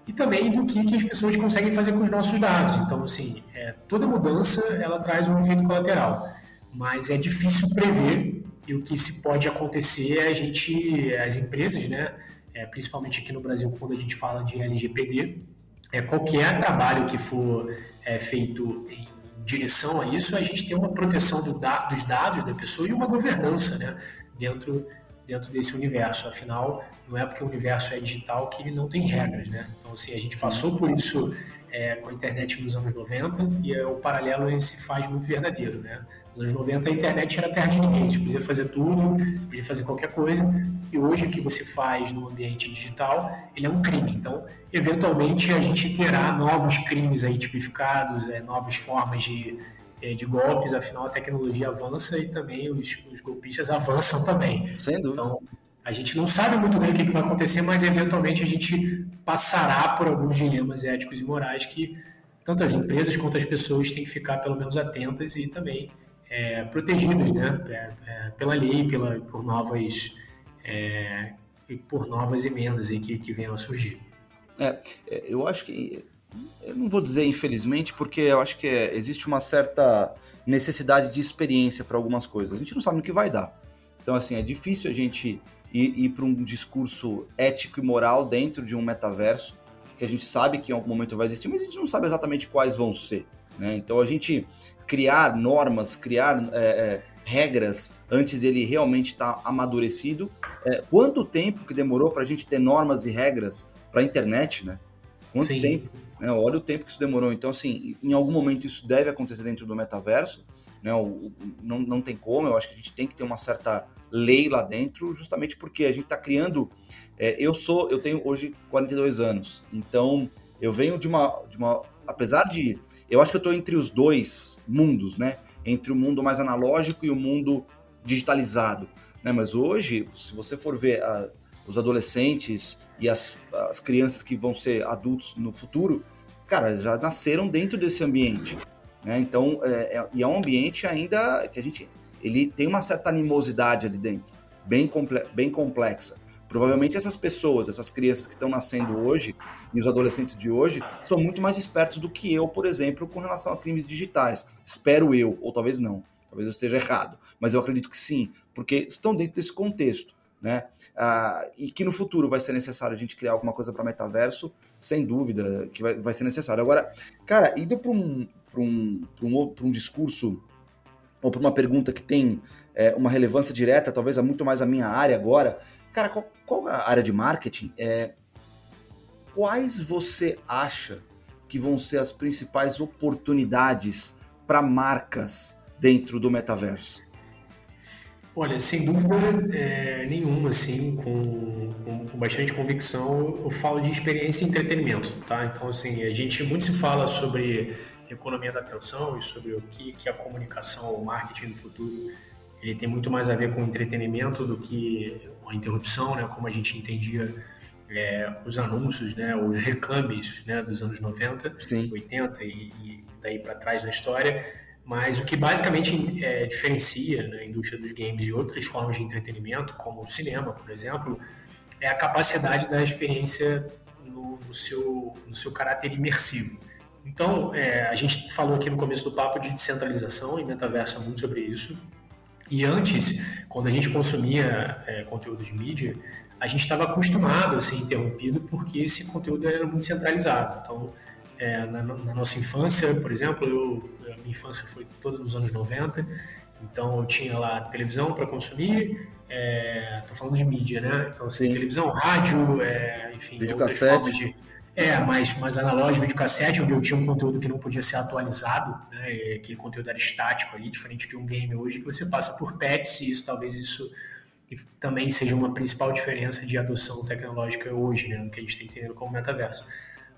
E também do que, que as pessoas conseguem fazer com os nossos dados. Então, assim, é, toda mudança ela traz um efeito colateral, mas é difícil prever e o que se pode acontecer é a gente, as empresas, né, é, principalmente aqui no Brasil, quando a gente fala de LGPD, é, qualquer trabalho que for é, feito em direção a isso, a gente tem uma proteção do da, dos dados da pessoa e uma governança né, dentro, dentro desse universo. Afinal, não é porque o universo é digital que ele não tem regras. Né? Então, assim, a gente passou por isso é, com a internet nos anos 90 e é, o paralelo se faz muito verdadeiro. Né? Nos anos 90 a internet era terra de ninguém, você podia fazer tudo, podia fazer qualquer coisa, e hoje o que você faz no ambiente digital, ele é um crime. Então, eventualmente a gente terá novos crimes aí tipificados, é, novas formas de, é, de golpes, afinal a tecnologia avança e também os, os golpistas avançam também. Sem dúvida. Então, a gente não sabe muito bem o que, que vai acontecer, mas eventualmente a gente passará por alguns dilemas éticos e morais que tanto as empresas quanto as pessoas têm que ficar pelo menos atentas e também é, protegidas né, é, é, pela lei, pela, por novas é, por novas emendas aí que, que venham a surgir. É, é, eu acho que eu não vou dizer infelizmente, porque eu acho que existe uma certa necessidade de experiência para algumas coisas. A gente não sabe no que vai dar. Então, assim, é difícil a gente ir, ir para um discurso ético e moral dentro de um metaverso, que a gente sabe que em algum momento vai existir, mas a gente não sabe exatamente quais vão ser. Né? Então, a gente criar normas, criar é, é, regras antes dele realmente estar tá amadurecido. É, quanto tempo que demorou para a gente ter normas e regras para a internet, né? Quanto Sim. tempo? Né? Olha o tempo que isso demorou. Então, assim, em algum momento isso deve acontecer dentro do metaverso. Né? O, o, não, não tem como, eu acho que a gente tem que ter uma certa lei lá dentro, justamente porque a gente está criando. É, eu sou, eu tenho hoje 42 anos, então eu venho de uma, de uma apesar de eu acho que eu estou entre os dois mundos, né? Entre o mundo mais analógico e o mundo digitalizado. Né? Mas hoje, se você for ver a, os adolescentes e as, as crianças que vão ser adultos no futuro, cara, já nasceram dentro desse ambiente. Né? Então, é, é, e é um ambiente ainda que a gente. Ele tem uma certa animosidade ali dentro, bem, comple bem complexa. Provavelmente essas pessoas, essas crianças que estão nascendo hoje e os adolescentes de hoje são muito mais espertos do que eu, por exemplo, com relação a crimes digitais. Espero eu, ou talvez não. Talvez eu esteja errado, mas eu acredito que sim, porque estão dentro desse contexto. Né? Ah, e que no futuro vai ser necessário a gente criar alguma coisa para metaverso, sem dúvida que vai, vai ser necessário. Agora, cara, indo para um, um, um, um discurso ou para uma pergunta que tem é, uma relevância direta, talvez a muito mais a minha área agora, Cara, qual, qual a área de marketing? É, quais você acha que vão ser as principais oportunidades para marcas dentro do metaverso? Olha, sem dúvida é, nenhuma, assim, com, com, bastante convicção, eu falo de experiência e entretenimento, tá? Então, assim, a gente muito se fala sobre economia da atenção e sobre o que, que a comunicação, o marketing no futuro ele tem muito mais a ver com entretenimento do que a interrupção, né, como a gente entendia é, os anúncios, né, os reclames né, dos anos 90, Sim. 80 e, e daí para trás na história. Mas o que basicamente é, diferencia né, a indústria dos games de outras formas de entretenimento, como o cinema, por exemplo, é a capacidade da experiência no, no no seu, no seu caráter imersivo. Então, é, a gente falou aqui no começo do papo de descentralização e metaverso é muito sobre isso. E antes, quando a gente consumia é, conteúdo de mídia, a gente estava acostumado a ser interrompido porque esse conteúdo era muito centralizado. Então, é, na, na, nossa infância, por exemplo, eu, a minha infância foi toda nos anos 90, então eu tinha lá televisão para consumir, estou é, falando de mídia, né? Então, assim, televisão, rádio, é, enfim, videocassete. De, é, mais, mais analógico, videocassete, onde eu tinha um conteúdo que não podia ser atualizado, né? aquele conteúdo era estático ali, diferente de um game hoje, que você passa por pets, e isso talvez isso também seja uma principal diferença de adoção tecnológica hoje, né? No que a gente está entendendo como metaverso.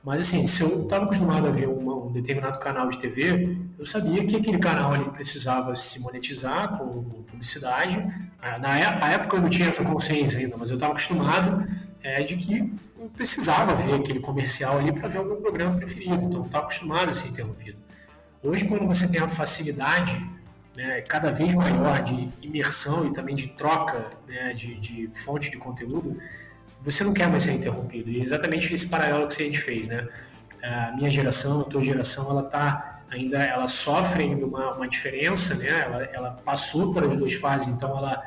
Mas assim, se eu estava acostumado a ver uma, um determinado canal de TV, eu sabia que aquele canal ali precisava se monetizar com publicidade. Ah, na época eu não tinha essa consciência ainda, mas eu estava acostumado é, de que eu precisava ver aquele comercial ali para ver o meu programa preferido. Então estava acostumado a ser interrompido. Hoje, quando você tem a facilidade né, cada vez maior de imersão e também de troca né, de, de fonte de conteúdo, você não quer mais ser interrompido. E é exatamente esse paralelo que a gente fez, né? A minha geração, a tua geração, ela tá ainda, ela sofre uma, uma diferença, né? Ela, ela passou as duas fases, então ela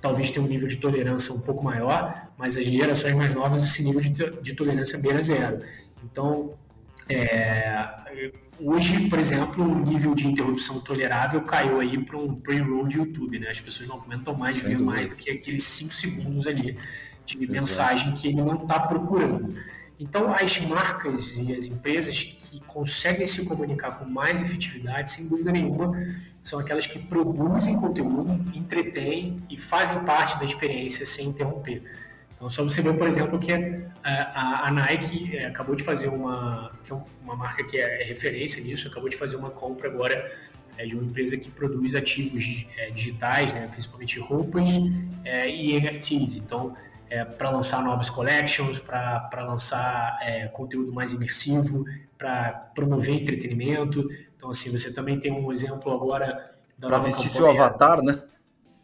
talvez tenha um nível de tolerância um pouco maior, mas as gerações mais novas esse nível de, de tolerância beira zero. Então, é, hoje, por exemplo, o nível de interrupção tolerável caiu aí para um pre-roll de YouTube, né? As pessoas não aguentam mais Sem ver dúvida. mais do que aqueles 5 segundos ali de Exato. mensagem que ele não está procurando. Então, as marcas e as empresas que conseguem se comunicar com mais efetividade, sem dúvida nenhuma, são aquelas que produzem conteúdo, entretêm e fazem parte da experiência sem interromper. Então, só você ver, por exemplo, que a, a Nike é, acabou de fazer uma, que é uma marca que é referência nisso, acabou de fazer uma compra agora é, de uma empresa que produz ativos é, digitais, né, principalmente roupas é, e NFTs. Então, é, para lançar novas collections, para lançar é, conteúdo mais imersivo, para promover entretenimento. Então, assim, você também tem um exemplo agora da Para vestir seu avatar, né?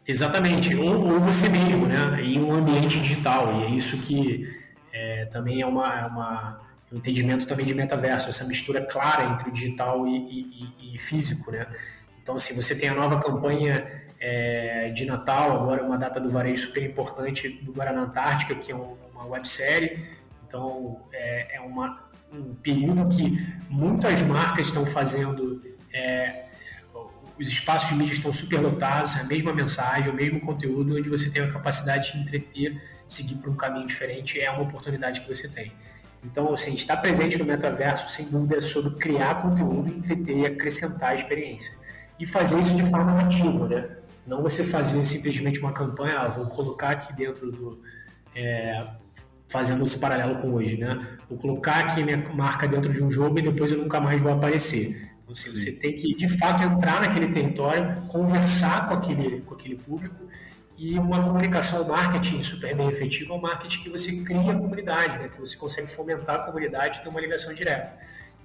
Exatamente, ou, ou, você mesmo, né? Em um ambiente digital. E é isso que é, também é uma, é uma um entendimento também de metaverso, essa mistura clara entre o digital e, e, e físico, né? Então, assim, você tem a nova campanha é, de Natal, agora uma data do varejo super importante do Guaraná Antártica, que é um, uma websérie. Então, é, é uma, um período que muitas marcas estão fazendo, é, os espaços de mídia estão superlotados, é a mesma mensagem, o mesmo conteúdo, onde você tem a capacidade de entreter, seguir por um caminho diferente, é uma oportunidade que você tem. Então, assim, estar presente no metaverso, sem dúvida, é sobre criar conteúdo, entreter e acrescentar a experiência. E fazer isso de forma nativa, né? Não você fazer simplesmente uma campanha, ah, vou colocar aqui dentro do. É, fazendo esse paralelo com hoje, né? Vou colocar aqui minha marca dentro de um jogo e depois eu nunca mais vou aparecer. Então, assim, você tem que, de fato, entrar naquele território, conversar com aquele, com aquele público e uma comunicação marketing super bem efetiva é um marketing que você cria a comunidade, né? que você consegue fomentar a comunidade e ter uma ligação direta.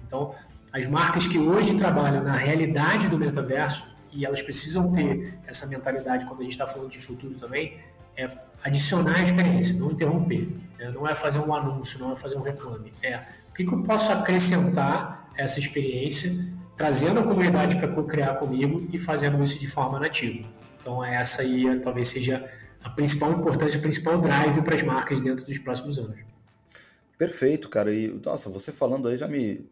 Então, as marcas que hoje trabalham na realidade do metaverso, e elas precisam ter essa mentalidade quando a gente está falando de futuro também, é adicionar a experiência, não interromper. Né? Não é fazer um anúncio, não é fazer um reclame. É o que, que eu posso acrescentar essa experiência, trazendo a comunidade para co-criar comigo e fazendo isso de forma nativa. Então, essa aí talvez seja a principal importância, o principal drive para as marcas dentro dos próximos anos. Perfeito, cara. E, nossa, você falando aí já me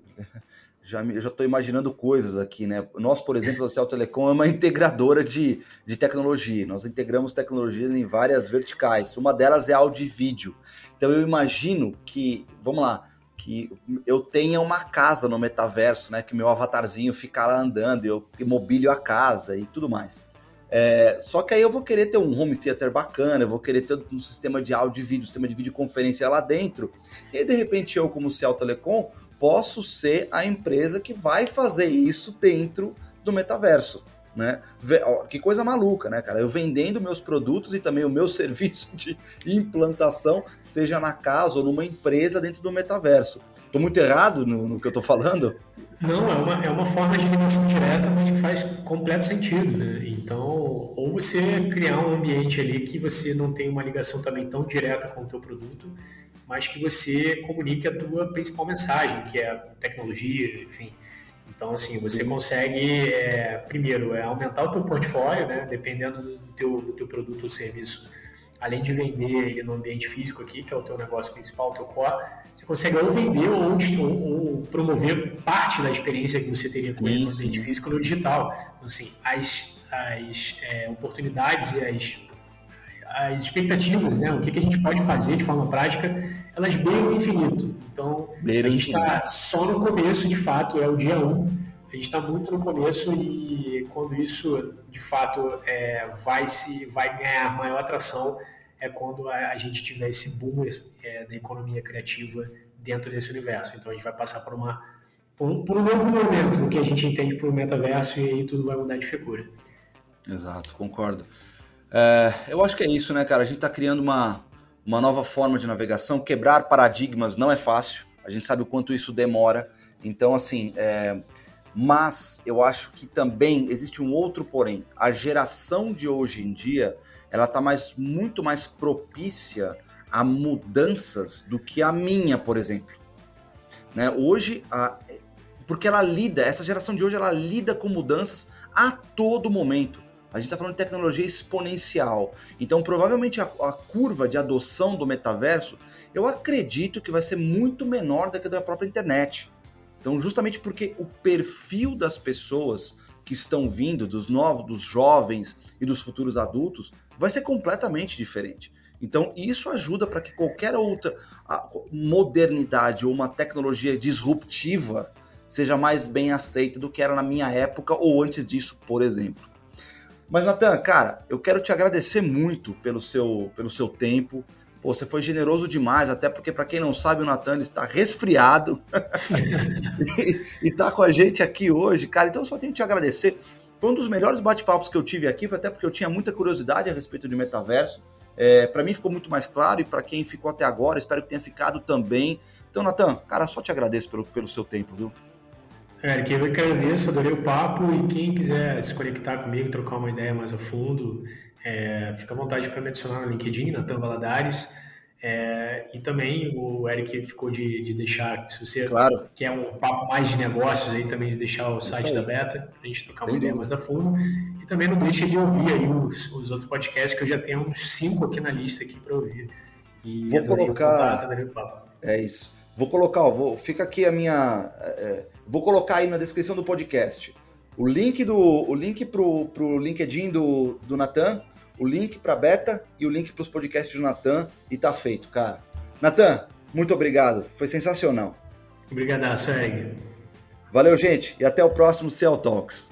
já estou imaginando coisas aqui, né? Nós, por exemplo, a Cell Telecom é uma integradora de, de tecnologia. Nós integramos tecnologias em várias verticais. Uma delas é áudio e vídeo. Então eu imagino que, vamos lá, que eu tenha uma casa no metaverso, né? Que meu avatarzinho fica lá andando, eu mobilio a casa e tudo mais. É, só que aí eu vou querer ter um home theater bacana, eu vou querer ter um sistema de áudio e vídeo, sistema de videoconferência lá dentro. E de repente eu, como Ciel Telecom, posso ser a empresa que vai fazer isso dentro do metaverso. Né? Que coisa maluca, né, cara? Eu vendendo meus produtos e também o meu serviço de implantação, seja na casa ou numa empresa dentro do metaverso. Tô muito errado no, no que eu tô falando? Não, é uma, é uma forma de ligação direta, mas que faz completo sentido, né? Então, ou você criar um ambiente ali que você não tem uma ligação também tão direta com o teu produto, mas que você comunique a tua principal mensagem, que é a tecnologia, enfim. Então, assim, você consegue, é, primeiro, é aumentar o teu portfólio, né, dependendo do teu, do teu produto ou serviço, além de vender ele no ambiente físico aqui, que é o teu negócio principal, o teu core, você consegue ou vender ou, ou, ou promover parte da experiência que você teria com ele no ambiente físico no digital. Então, assim, as, as é, oportunidades e as as expectativas, né? O que, que a gente pode fazer de forma prática, elas beiram o infinito. Então, Beira a gente está só no começo, de fato, é o dia 1. Um. A gente está muito no começo e quando isso, de fato, é, vai, se, vai ganhar maior atração, é quando a, a gente tiver esse boom é, da economia criativa dentro desse universo. Então, a gente vai passar por uma por um, por um novo momento que a gente entende por metaverso e aí tudo vai mudar de figura. Exato, concordo. É, eu acho que é isso, né, cara? A gente está criando uma, uma nova forma de navegação. Quebrar paradigmas não é fácil. A gente sabe o quanto isso demora. Então, assim, é... mas eu acho que também existe um outro porém. A geração de hoje em dia, ela está mais, muito mais propícia a mudanças do que a minha, por exemplo. Né? Hoje, a... porque ela lida, essa geração de hoje, ela lida com mudanças a todo momento. A gente está falando de tecnologia exponencial. Então, provavelmente a, a, curva de adoção do metaverso, eu acredito que vai ser muito menor do que a da própria internet. Então, justamente porque o perfil das pessoas que estão vindo, dos novos, dos jovens e dos futuros adultos, vai ser completamente diferente. Então, isso ajuda para que qualquer outra modernidade ou uma tecnologia disruptiva seja mais bem aceita do que era na minha época ou antes disso, por exemplo. Mas, Natan, cara, eu quero te agradecer muito pelo seu, pelo seu tempo. Pô, você foi generoso demais, até porque, para quem não sabe, o Natan está resfriado e, está com a gente aqui hoje, cara. Então, eu só tenho que te agradecer. Foi um dos melhores bate-papos que eu tive aqui, até porque eu tinha muita curiosidade a respeito de metaverso. É, para mim ficou muito mais claro e para quem ficou até agora, espero que tenha ficado também. Então, Natan, cara, só te agradeço pelo, pelo seu tempo, viu? Eric, eu que agradeço, adorei o papo e quem quiser se conectar comigo, trocar uma ideia mais a fundo, é, fica à vontade para me adicionar no LinkedIn, Natan Valadares. É, e também o Eric ficou de, de deixar, se você claro. quer um papo mais de negócios aí, também de deixar o site da Beta, para a gente trocar uma ideia mais a fundo. E também não deixe de ouvir aí os, os outros podcasts, que eu já tenho uns cinco aqui na lista aqui para ouvir. E Vou colocar... Contato, é isso. Vou colocar, ó, vou, fica aqui a minha. É, vou colocar aí na descrição do podcast o link do o link pro, pro LinkedIn do, do Natan, o link para beta e o link para os podcasts do Natan e tá feito, cara. Natan, muito obrigado, foi sensacional. Obrigadaço, Eric. Valeu, gente, e até o próximo Cell Talks.